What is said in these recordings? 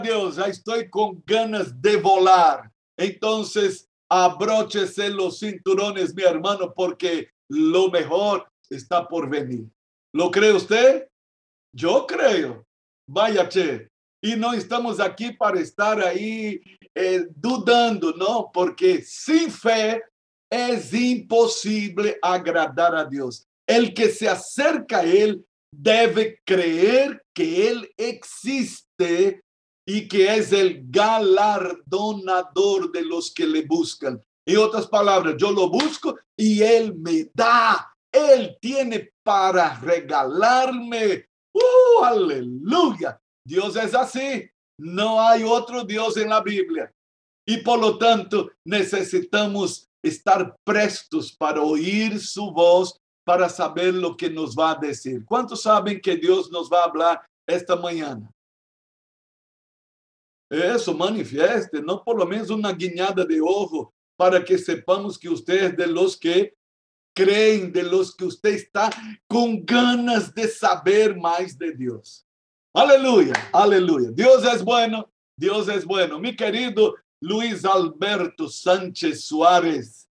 Dios, ya estoy con ganas de volar. Entonces, abróchese los cinturones, mi hermano, porque lo mejor está por venir. ¿Lo cree usted? Yo creo. Vaya, che. Y no estamos aquí para estar ahí eh, dudando, ¿no? Porque sin fe es imposible agradar a Dios. El que se acerca a Él debe creer que Él existe y que es el galardonador de los que le buscan. En otras palabras, yo lo busco y Él me da. Él tiene para regalarme. ¡Uh, aleluya! Dios es así. No hay otro Dios en la Biblia. Y por lo tanto, necesitamos estar prestos para oír su voz, para saber lo que nos va a decir. ¿Cuántos saben que Dios nos va a hablar esta mañana? Eso manifieste, no por lo menos una guiñada de ojo, para que sepamos que usted es de los que creen, de los que usted está con ganas de saber más de Dios. Aleluya, aleluya. Dios es bueno, Dios es bueno. Mi querido Luis Alberto Sánchez Suárez,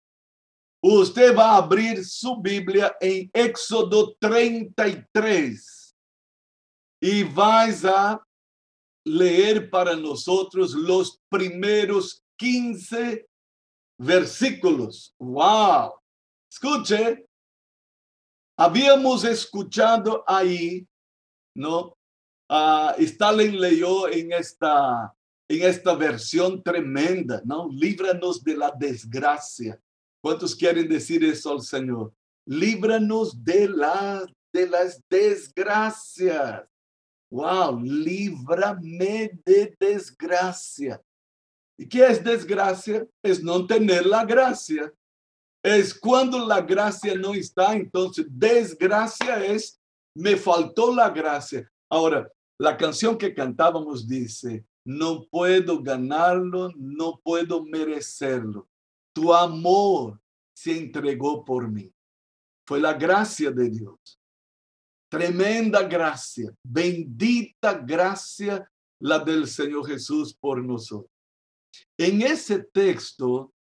usted va a abrir su Biblia en Éxodo 33 y vais a leer para nosotros los primeros 15 versículos. ¡Wow! Escuche, habíamos escuchado ahí, ¿no? Uh, Stalin leyó en esta, en esta versión tremenda, ¿no? Líbranos de la desgracia. ¿Cuántos quieren decir eso al Señor? Líbranos de, la, de las desgracias. Wow, líbrame de desgracia. ¿Y qué es desgracia? Es no tener la gracia. Es cuando la gracia no está, entonces desgracia es me faltó la gracia. Ahora, la canción que cantábamos dice, no puedo ganarlo, no puedo merecerlo. Tu amor se entregó por mí. Fue la gracia de Dios. Tremenda gracia, bendita gracia la del Señor Jesús por nosotros. En ese texto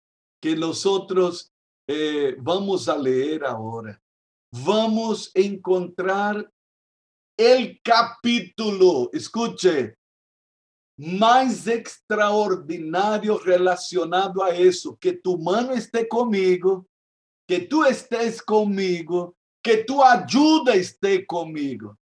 que nosotros eh, vamos a leer ahora, vamos a encontrar el capítulo, escuche, más extraordinario relacionado a eso, que tu mano esté conmigo, que tú estés conmigo, que tu ayuda esté conmigo.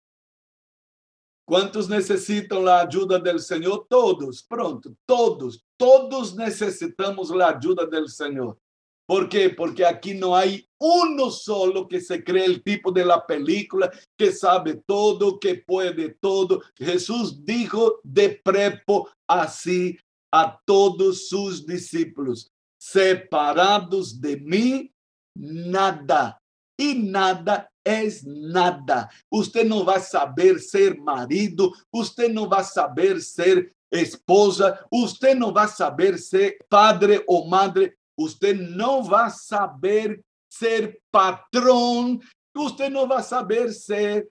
¿Cuántos necesitan la ayuda del Señor? Todos, pronto, todos, todos necesitamos la ayuda del Señor. ¿Por qué? Porque aquí no hay uno solo que se cree el tipo de la película, que sabe todo, que puede todo. Jesús dijo de prepo así a todos sus discípulos, separados de mí, nada y nada es nada. Usted no va a saber ser marido, usted no va a saber ser esposa, usted no va a saber ser padre o madre, usted no va a saber ser patrón, usted no va a saber ser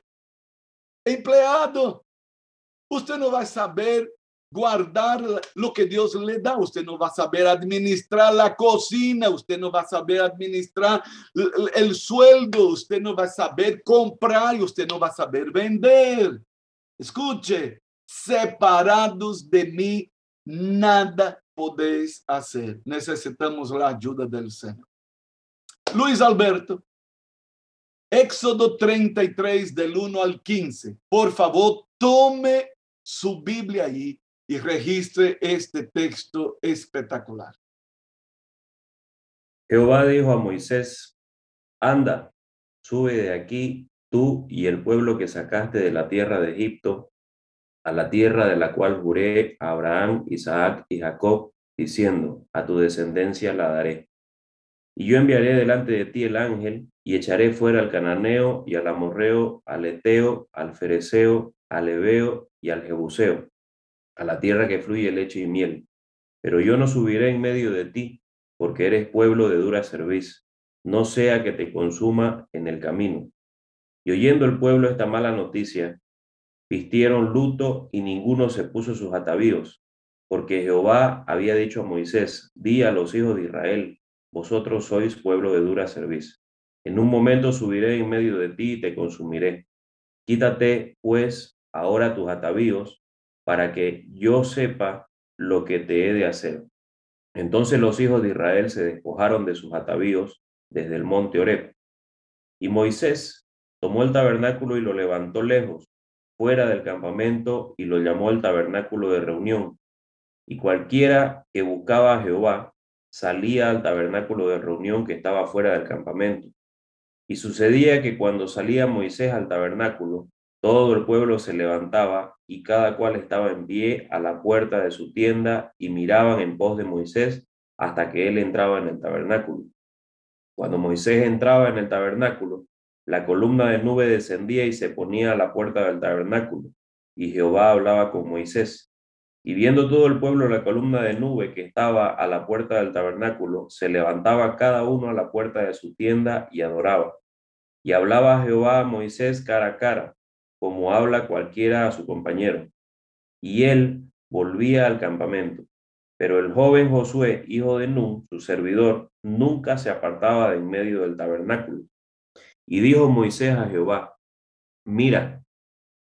empleado, usted no va a saber guardar lo que Dios le da. Usted no va a saber administrar la cocina, usted no va a saber administrar el sueldo, usted no va a saber comprar y usted no va a saber vender. Escuche, separados de mí, nada podéis hacer. Necesitamos la ayuda del Señor. Luis Alberto, Éxodo 33 del 1 al 15. Por favor, tome su Biblia ahí y registre este texto espectacular. Jehová dijo a Moisés, anda, sube de aquí tú y el pueblo que sacaste de la tierra de Egipto, a la tierra de la cual juré a Abraham, Isaac y Jacob, diciendo, a tu descendencia la daré. Y yo enviaré delante de ti el ángel, y echaré fuera al cananeo, y al amorreo, al eteo, al fereceo, al ebeo y al jebuseo, a la tierra que fluye leche y miel. Pero yo no subiré en medio de ti, porque eres pueblo de dura cerviz, no sea que te consuma en el camino. Y oyendo el pueblo esta mala noticia, vistieron luto y ninguno se puso sus atavíos, porque Jehová había dicho a Moisés, di a los hijos de Israel, vosotros sois pueblo de dura cerviz. En un momento subiré en medio de ti y te consumiré. Quítate, pues, ahora tus atavíos, para que yo sepa lo que te he de hacer. Entonces los hijos de Israel se despojaron de sus atavíos desde el monte Oreb. Y Moisés tomó el tabernáculo y lo levantó lejos, fuera del campamento, y lo llamó el tabernáculo de reunión. Y cualquiera que buscaba a Jehová salía al tabernáculo de reunión que estaba fuera del campamento. Y sucedía que cuando salía Moisés al tabernáculo, todo el pueblo se levantaba y cada cual estaba en pie a la puerta de su tienda y miraban en pos de Moisés hasta que él entraba en el tabernáculo. Cuando Moisés entraba en el tabernáculo, la columna de nube descendía y se ponía a la puerta del tabernáculo, y Jehová hablaba con Moisés. Y viendo todo el pueblo la columna de nube que estaba a la puerta del tabernáculo, se levantaba cada uno a la puerta de su tienda y adoraba. Y hablaba Jehová a Moisés cara a cara, como habla cualquiera a su compañero. Y él volvía al campamento. Pero el joven Josué, hijo de Nun, su servidor, nunca se apartaba de en medio del tabernáculo. Y dijo Moisés a Jehová, mira,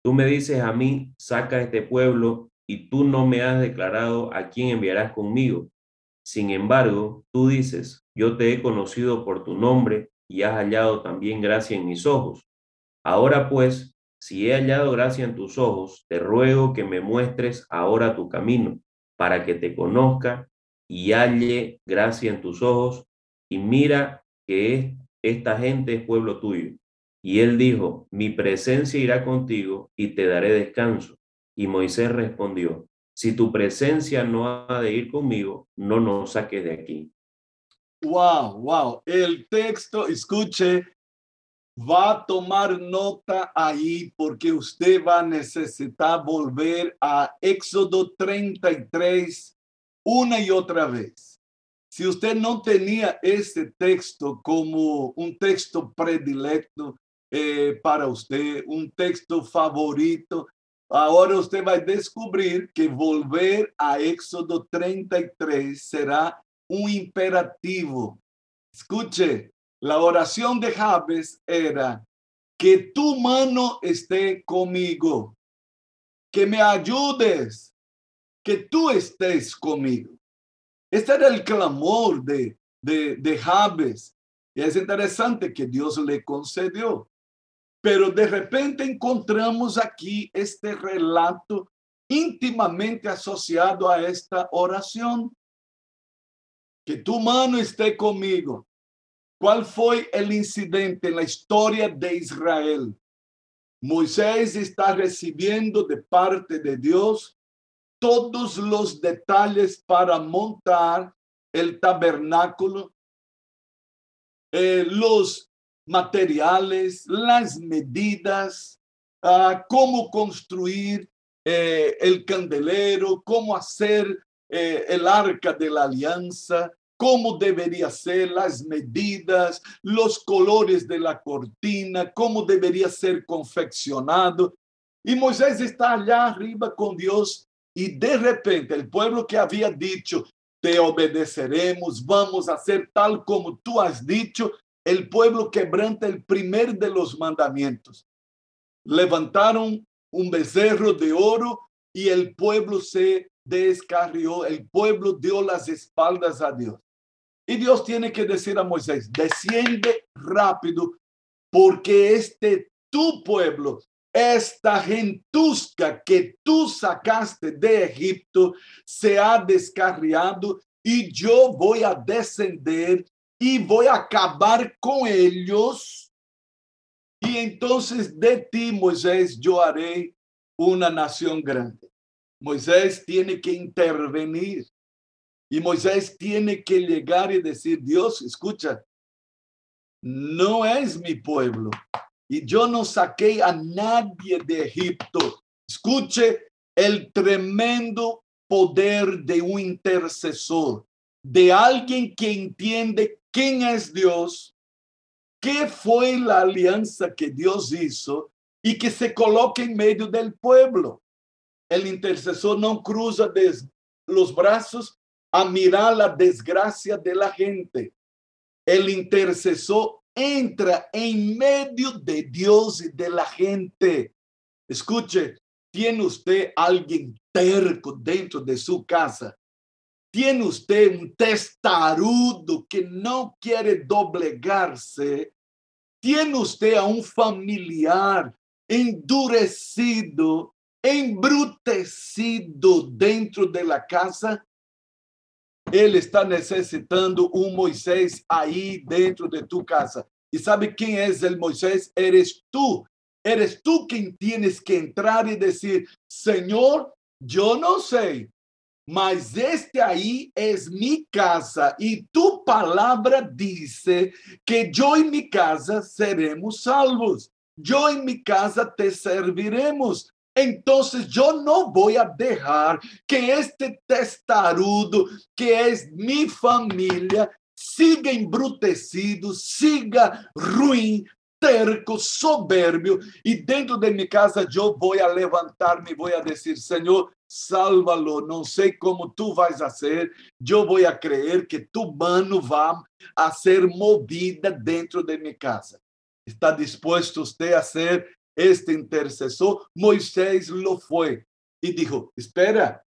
tú me dices a mí, saca este pueblo y tú no me has declarado a quién enviarás conmigo. Sin embargo, tú dices, yo te he conocido por tu nombre y has hallado también gracia en mis ojos. Ahora pues, si he hallado gracia en tus ojos, te ruego que me muestres ahora tu camino, para que te conozca y halle gracia en tus ojos, y mira que esta gente es pueblo tuyo. Y él dijo, mi presencia irá contigo y te daré descanso. Y Moisés respondió, si tu presencia no ha de ir conmigo, no nos saques de aquí. Wow, wow. El texto, escuche, va a tomar nota ahí porque usted va a necesitar volver a Éxodo 33 una y otra vez. Si usted no tenía ese texto como un texto predilecto eh, para usted, un texto favorito, Ahora usted va a descubrir que volver a Éxodo 33 será un imperativo. Escuche, la oración de Jabes era que tu mano esté conmigo, que me ayudes, que tú estés conmigo. Este era el clamor de, de, de Jabes. Y es interesante que Dios le concedió. Pero de repente encontramos aquí este relato íntimamente asociado a esta oración. Que tu mano esté conmigo. ¿Cuál fue el incidente en la historia de Israel? Moisés está recibiendo de parte de Dios todos los detalles para montar el tabernáculo, eh, los materiales, las medidas, uh, cómo construir eh, el candelero, cómo hacer eh, el arca de la alianza, cómo debería ser las medidas, los colores de la cortina, cómo debería ser confeccionado. Y Moisés está allá arriba con Dios y de repente el pueblo que había dicho, te obedeceremos, vamos a hacer tal como tú has dicho, el pueblo quebranta el primer de los mandamientos. Levantaron un becerro de oro y el pueblo se descarrió, el pueblo dio las espaldas a Dios. Y Dios tiene que decir a Moisés, desciende rápido porque este tu pueblo, esta gentusca que tú sacaste de Egipto, se ha descarriado y yo voy a descender y voy a acabar con ellos. Y entonces de ti, Moisés, yo haré una nación grande. Moisés tiene que intervenir y Moisés tiene que llegar y decir, Dios, escucha, no es mi pueblo y yo no saqué a nadie de Egipto. Escuche el tremendo poder de un intercesor, de alguien que entiende quién es Dios, qué fue la alianza que Dios hizo y que se coloque en medio del pueblo. El intercesor no cruza los brazos a mirar la desgracia de la gente. El intercesor entra en medio de Dios y de la gente. Escuche, ¿tiene usted alguien terco dentro de su casa? ¿Tiene usted un testarudo que no quiere doblegarse? ¿Tiene usted a un familiar endurecido, embrutecido dentro de la casa? Ele está necessitando um Moisés aí dentro de tu casa. E sabe quem é o Moisés? Eres tu. Eres tu quem tienes que entrar e dizer: Senhor, eu não sei, mas este aí é minha casa e tu palavra diz que eu e minha casa seremos salvos. Eu e minha casa te serviremos. Entonces yo no voy a dejar que este testarudo, que es mi familia, siga embrutecido, siga ruim, terco, soberbio, e dentro de minha casa eu vou a levantar-me, vou a dizer, Senhor, sálvalo, não sei como tu vais fazer, eu vou a crer que tu mano vai a ser movida dentro de minha casa. Está disposto você a ser este intercesor, Moisés lo fue y dijo, espera,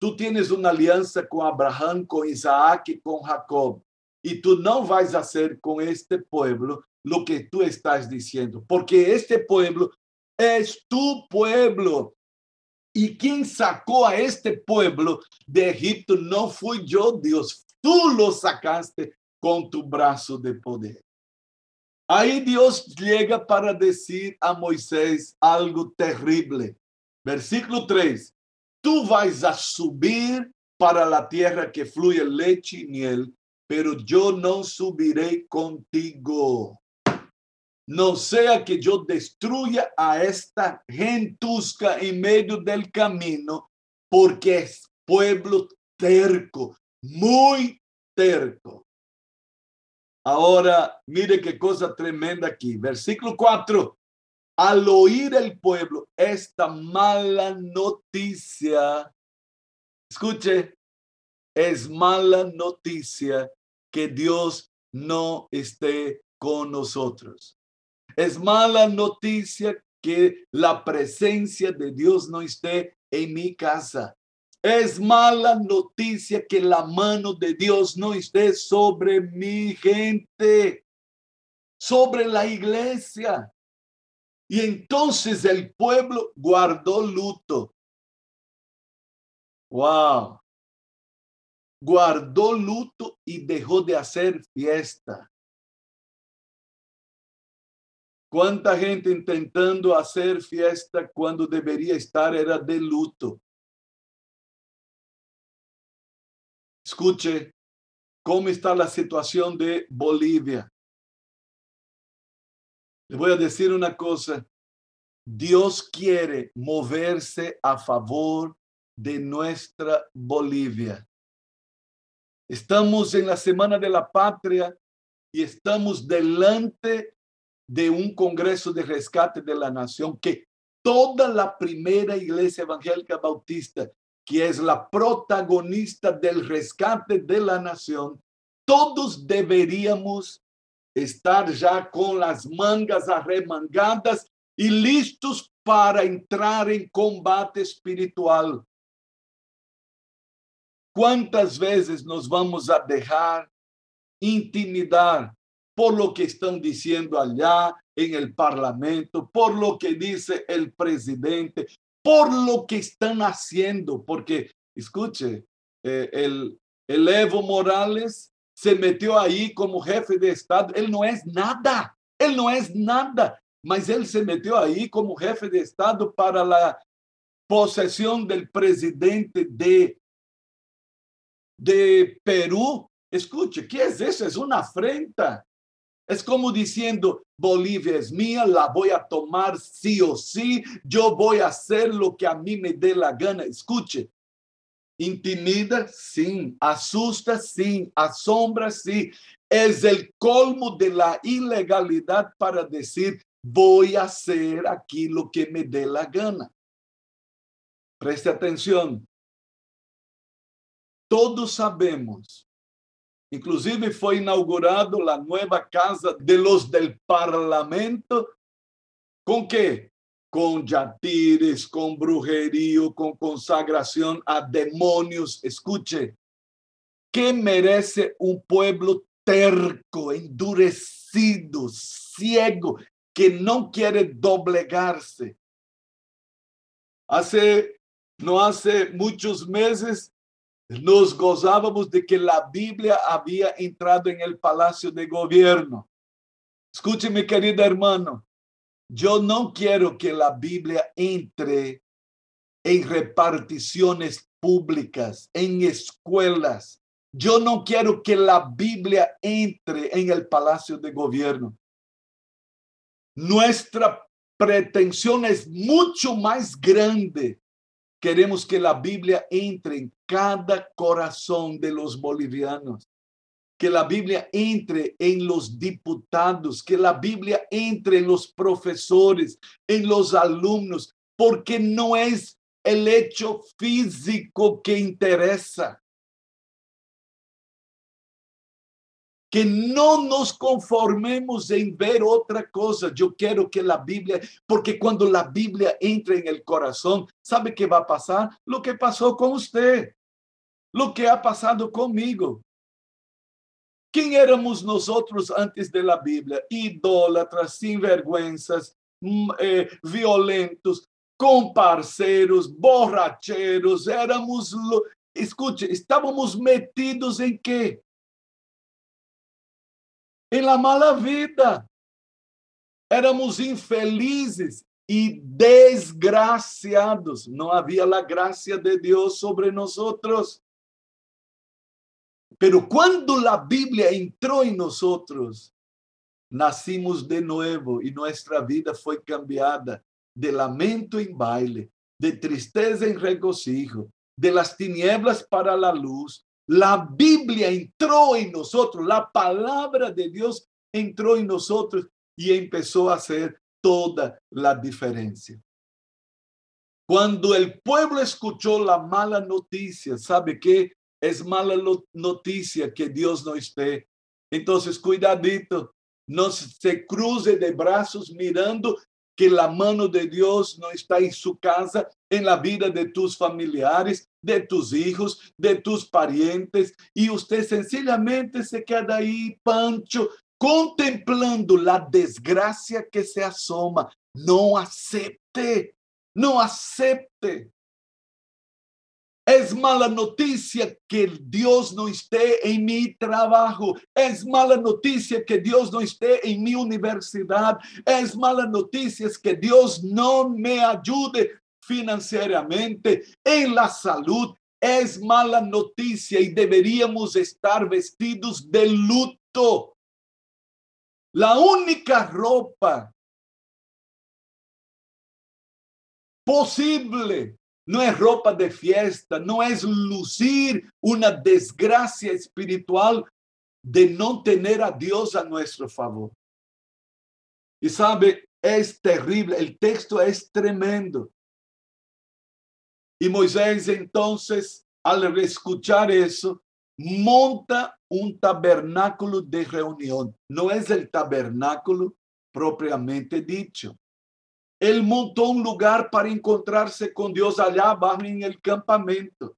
tú tienes una alianza con Abraham, con Isaac y con Jacob, y tú no vas a hacer con este pueblo lo que tú estás diciendo, porque este pueblo es tu pueblo. Y quien sacó a este pueblo de Egipto no fui yo, Dios, tú lo sacaste con tu brazo de poder. Aí Deus chega para dizer a Moisés algo terrível. Versículo 3: Tu vais a subir para a terra que flui leite e miel, pero eu não subirei contigo. Não seja que eu destruya a esta gentusca em meio del caminho, porque é pueblo terco, muito terco. Ahora, mire qué cosa tremenda aquí. Versículo 4. Al oír el pueblo esta mala noticia, escuche, es mala noticia que Dios no esté con nosotros. Es mala noticia que la presencia de Dios no esté en mi casa. Es mala noticia que la mano de Dios no esté sobre mi gente, sobre la iglesia. Y entonces el pueblo guardó luto. Wow. Guardó luto y dejó de hacer fiesta. ¿Cuánta gente intentando hacer fiesta cuando debería estar era de luto? Escuche cómo está la situación de Bolivia. Le voy a decir una cosa. Dios quiere moverse a favor de nuestra Bolivia. Estamos en la Semana de la Patria y estamos delante de un Congreso de Rescate de la Nación que toda la primera iglesia evangélica bautista que es la protagonista del rescate de la nación, todos deberíamos estar ya con las mangas arremangadas y listos para entrar en combate espiritual. ¿Cuántas veces nos vamos a dejar intimidar por lo que están diciendo allá en el Parlamento, por lo que dice el presidente, por lo que están haciendo, porque, escuche, eh, el, el Evo Morales se metió ahí como jefe de Estado, él no es nada, él no es nada, mas él se metió ahí como jefe de Estado para la posesión del presidente de, de Perú. Escuche, ¿qué es eso? Es una afrenta. Es como diciendo, Bolivia es mía, la voy a tomar sí o sí, yo voy a hacer lo que a mí me dé la gana. Escuche, intimida, sí, asusta, sí, asombra, sí. Es el colmo de la ilegalidad para decir, voy a hacer aquí lo que me dé la gana. Preste atención. Todos sabemos Inclusive foi inaugurado a nova casa de los del parlamento. Com que? Com jatires, com brujerio, com consagração a demônios. Escute, que merece um pueblo terco, endurecido, ciego, que não quer doblegar-se. Hace, no hace muitos meses nos gozábamos de que la Biblia había entrado en el palacio de gobierno. Escuche, mi querido hermano, yo no quiero que la Biblia entre en reparticiones públicas, en escuelas. Yo no quiero que la Biblia entre en el palacio de gobierno. Nuestra pretensión es mucho más grande Queremos que a Bíblia entre em cada coração de los bolivianos. Que a Bíblia entre em los diputados, que a Bíblia entre em los professores, em los alumnos, porque não é o hecho físico que interessa. que no nos conformemos en ver otra cosa. Yo quiero que la Biblia, porque cuando la Biblia entre en el corazón, ¿sabe qué va a pasar? Lo que pasó con usted, lo que ha pasado conmigo. ¿Quién éramos nosotros antes de la Biblia? Idólatras, sinvergüenzas, mm, eh, violentos, comparceros, borracheros, éramos, lo, escute, estábamos metidos en qué? em la mala vida. Éramos infelizes e desgraciados. Não havia a graça de Deus sobre nós. Pero quando a Bíblia entrou em nós, nascimos de novo e nossa vida foi cambiada de lamento em baile, de tristeza em regocijo, de las tinieblas para a luz, La Biblia entró en nosotros, la palabra de Dios entró en nosotros y empezó a hacer toda la diferencia. Cuando el pueblo escuchó la mala noticia, ¿sabe qué? Es mala noticia que Dios no esté. Entonces, cuidadito, no se cruce de brazos mirando que la mano de Dios no está en su casa, en la vida de tus familiares, de tus hijos, de tus parientes, y usted sencillamente se queda ahí, Pancho, contemplando la desgracia que se asoma. No acepte, no acepte. Es mala noticia que Dios no esté en mi trabajo. Es mala noticia que Dios no esté en mi universidad. Es mala noticia que Dios no me ayude financieramente, en la salud. Es mala noticia y deberíamos estar vestidos de luto. La única ropa posible no es ropa de fiesta, no es lucir una desgracia espiritual de no tener a Dios a nuestro favor. Y sabe, es terrible, el texto es tremendo. Y Moisés entonces, al escuchar eso, monta un tabernáculo de reunión. No es el tabernáculo propiamente dicho. Él montó un lugar para encontrarse con Dios allá abajo en el campamento.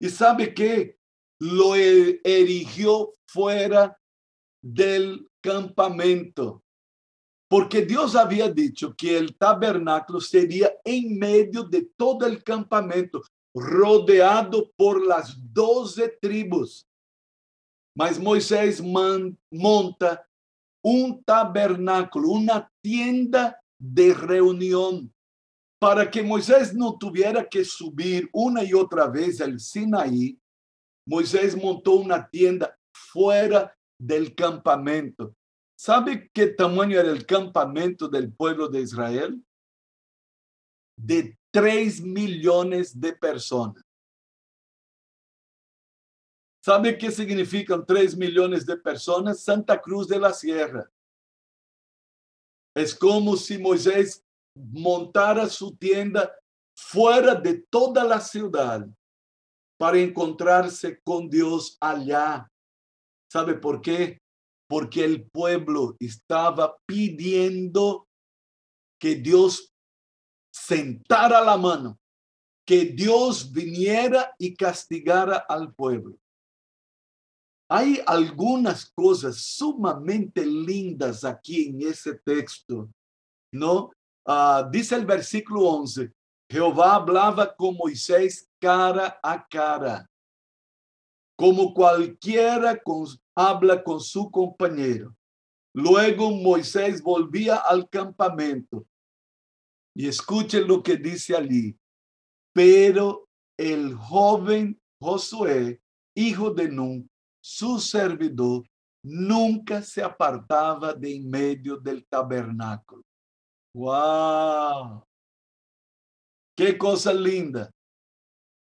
Y sabe que lo e-, erigió fuera del campamento. Porque Dios había dicho que el tabernáculo sería en medio de todo el campamento, rodeado por las doce tribus. Mas Moisés monta un tabernáculo, una tienda de reunión para que Moisés no tuviera que subir una y otra vez al Sinaí. Moisés montó una tienda fuera del campamento. ¿Sabe qué tamaño era el campamento del pueblo de Israel? De tres millones de personas. ¿Sabe qué significan tres millones de personas? Santa Cruz de la Sierra. Es como si Moisés montara su tienda fuera de toda la ciudad para encontrarse con Dios allá. ¿Sabe por qué? Porque el pueblo estaba pidiendo que Dios sentara la mano, que Dios viniera y castigara al pueblo. Hay algunas cosas sumamente lindas aquí en ese texto, ¿no? Ah, dice el versículo 11, Jehová hablaba con Moisés cara a cara, como cualquiera habla con su compañero. Luego Moisés volvía al campamento y escuchen lo que dice allí. Pero el joven Josué, hijo de Nun, su servidor, nunca se apartaba de en medio del tabernáculo. ¡Wow! ¡Qué cosa linda!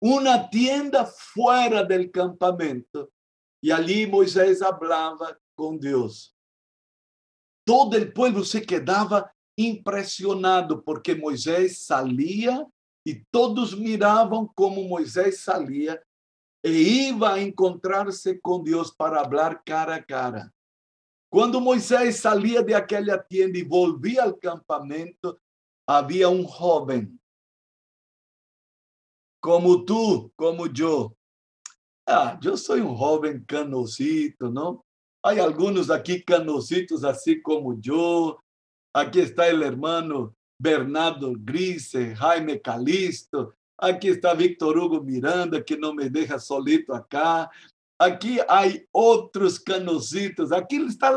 Una tienda fuera del campamento y allí Moisés hablaba con Dios. Todo el pueblo se quedaba impresionado porque Moisés salía y todos miraban como Moisés salía e iba a encontrarse con Dios para hablar cara a cara. Cuando Moisés salía de aquella tienda y volvía al campamento, había un joven, como tú, como yo. Ah, yo soy un joven canosito, ¿no? Hay algunos aquí canositos así como yo. Aquí está el hermano Bernardo Grise, Jaime Calisto, Aquí está Víctor Hugo Miranda, que no me deja solito acá. Aquí hay otros canositos. Aquí está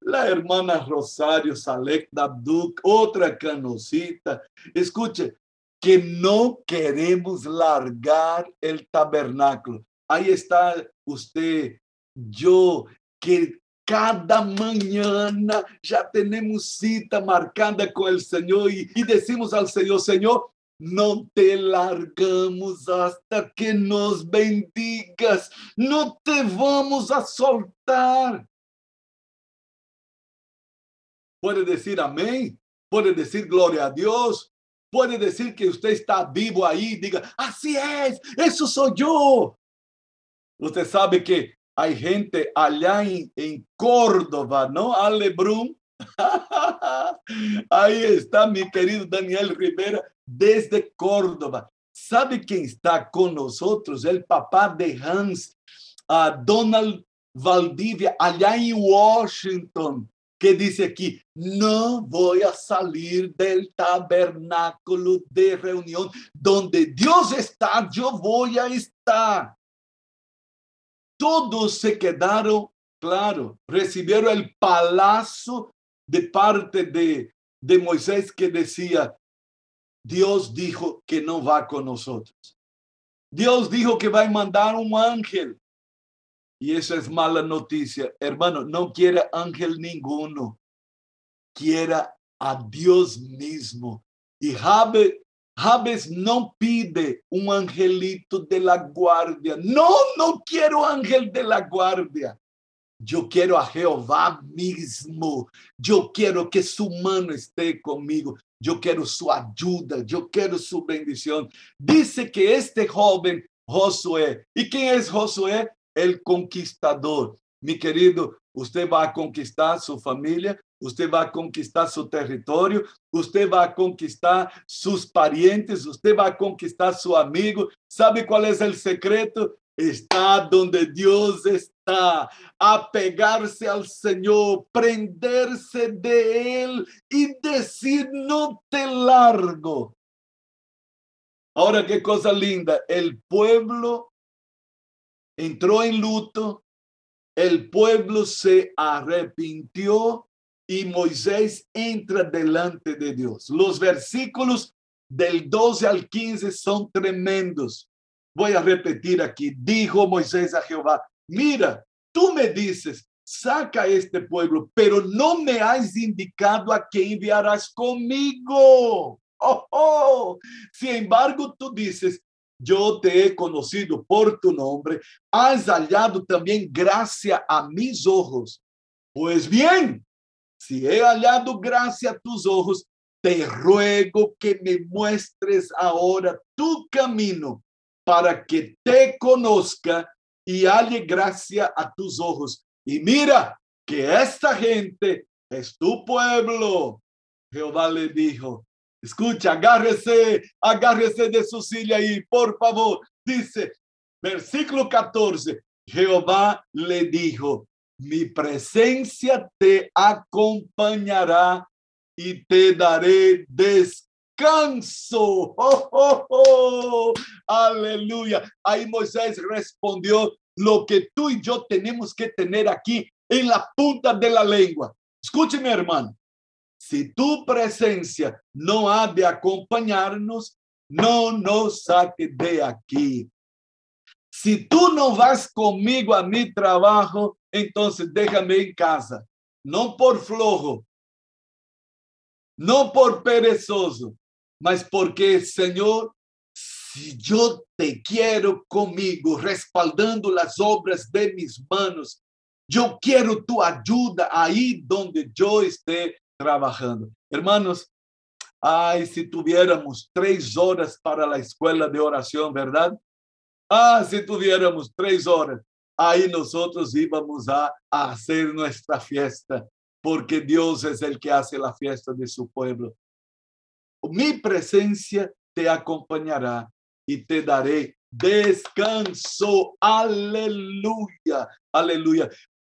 la, hermana Rosario Salek Dabduk, otra canosita. Escuche, que no queremos largar el tabernáculo. Ahí está usted, yo, que cada mañana ya tenemos cita marcada con el Señor y, y decimos al Señor, Señor, no te largamos hasta que nos bendigas. No te vamos a soltar. Puede decir amén. Puede decir gloria a Dios. Puede decir que usted está vivo ahí. Diga, así es. Eso soy yo. Usted sabe que hay gente allá en, en Córdoba, ¿no? Alebrun. Ahí está mi querido Daniel Rivera desde Córdoba. ¿Sabe quién está con nosotros? El papá de Hans, Donald Valdivia, allá en Washington, que dice aquí, no voy a salir del tabernáculo de reunión. Donde Dios está, yo voy a estar. Todos se quedaron, claro, recibieron el palacio de parte de, de Moisés que decía, Dios dijo que no va con nosotros. Dios dijo que va a mandar un ángel. Y eso es mala noticia. Hermano, no quiera ángel ninguno. Quiera a Dios mismo. Y Jabes, no pide un angelito de la guardia. No, no quiero ángel de la guardia. Yo quiero a Jehová mismo. Yo quiero que su mano esté conmigo. Yo quiero su ayuda. Yo quiero su bendición. Dice que este joven Josué. ¿Y quién es Josué? El conquistador. Mi querido, usted va a conquistar su familia, usted va a conquistar su territorio, usted va a conquistar sus parientes, usted va a conquistar su amigo. ¿Sabe cuál es el secreto? Está donde Dios está, apegarse al Señor, prenderse de Él y decir, no te largo. Ahora, qué cosa linda, el pueblo entró en luto, el pueblo se arrepintió y Moisés entra delante de Dios. Los versículos del 12 al 15 son tremendos. Voy a repetir aquí, dijo Moisés a Jehová, mira, tú me dices, saca este pueblo, pero no me has indicado a qué enviarás conmigo. Oh, oh. Sin embargo, tú dices, yo te he conocido por tu nombre, has hallado también gracia a mis ojos. Pues bien, si he hallado gracia a tus ojos, te ruego que me muestres ahora tu camino para que te conozca y halle gracia a tus ojos. Y mira que esta gente es tu pueblo. Jehová le dijo, escucha, agárrese, agárrese de su silla ahí, por favor. Dice, versículo 14, Jehová le dijo, mi presencia te acompañará y te daré descanso. Oh, oh, oh, aleluya. Ahí Moisés respondió lo que tú y yo tenemos que tener aquí en la punta de la lengua. Escúcheme, hermano. Si tu presencia no ha de acompañarnos, no nos saque de aquí. Si tú no vas conmigo a mi trabajo, entonces déjame en casa. No por flojo, no por perezoso, mas porque, Señor, si yo te quiero conmigo, respaldando las obras de mis manos, yo quiero tu ayuda ahí donde yo esté trabajando. Hermanos, ay, si tuviéramos tres horas para la escuela de oración, ¿verdad? Ah, si tuviéramos tres horas, ahí nosotros íbamos a hacer nuestra fiesta porque Dios es el que hace la fiesta de su pueblo. Mi presencia te acompañará y te daré descanso. Aleluya, aleluya.